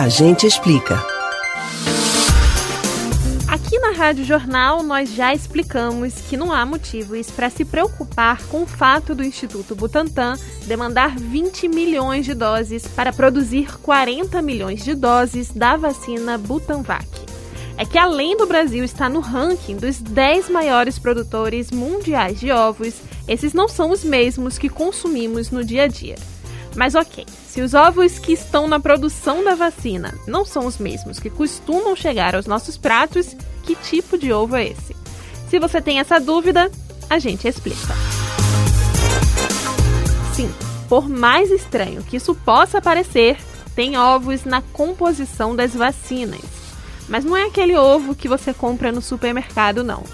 A gente explica. Aqui na Rádio Jornal, nós já explicamos que não há motivos para se preocupar com o fato do Instituto Butantan demandar 20 milhões de doses para produzir 40 milhões de doses da vacina Butanvac. É que além do Brasil estar no ranking dos 10 maiores produtores mundiais de ovos, esses não são os mesmos que consumimos no dia a dia. Mas ok, se os ovos que estão na produção da vacina não são os mesmos que costumam chegar aos nossos pratos, que tipo de ovo é esse? Se você tem essa dúvida, a gente explica. Sim, por mais estranho que isso possa parecer, tem ovos na composição das vacinas. Mas não é aquele ovo que você compra no supermercado, não.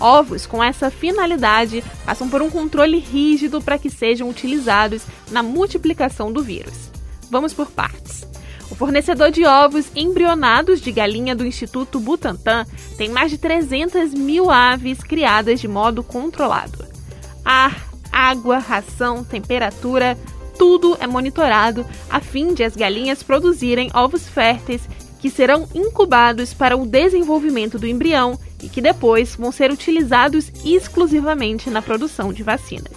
Ovos com essa finalidade passam por um controle rígido para que sejam utilizados na multiplicação do vírus. Vamos por partes. O fornecedor de ovos embrionados de galinha do Instituto Butantan tem mais de 300 mil aves criadas de modo controlado. Ar, água, ração, temperatura, tudo é monitorado a fim de as galinhas produzirem ovos férteis que serão incubados para o desenvolvimento do embrião e que depois vão ser utilizados exclusivamente na produção de vacinas.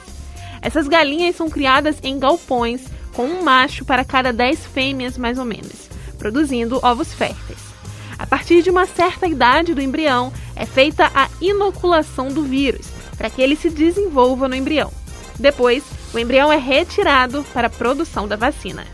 Essas galinhas são criadas em galpões com um macho para cada 10 fêmeas, mais ou menos, produzindo ovos férteis. A partir de uma certa idade do embrião, é feita a inoculação do vírus, para que ele se desenvolva no embrião. Depois, o embrião é retirado para a produção da vacina.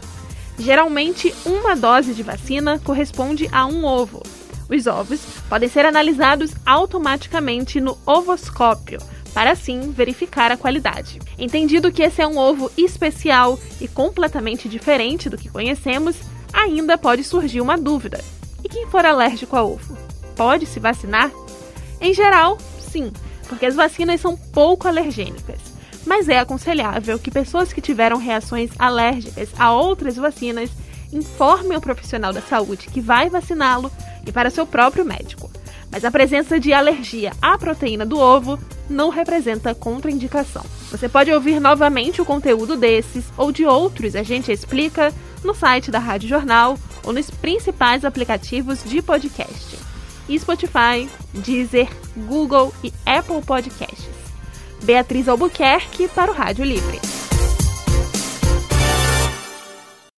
Geralmente, uma dose de vacina corresponde a um ovo. Os ovos podem ser analisados automaticamente no ovoscópio, para assim verificar a qualidade. Entendido que esse é um ovo especial e completamente diferente do que conhecemos, ainda pode surgir uma dúvida. E quem for alérgico a ovo, pode se vacinar? Em geral, sim, porque as vacinas são pouco alergênicas mas é aconselhável que pessoas que tiveram reações alérgicas a outras vacinas informem o profissional da saúde que vai vaciná-lo e para seu próprio médico. Mas a presença de alergia à proteína do ovo não representa contraindicação. Você pode ouvir novamente o conteúdo desses ou de outros a gente explica no site da Rádio Jornal ou nos principais aplicativos de podcast: Spotify, Deezer, Google e Apple Podcasts. Beatriz Albuquerque para o Rádio Livre.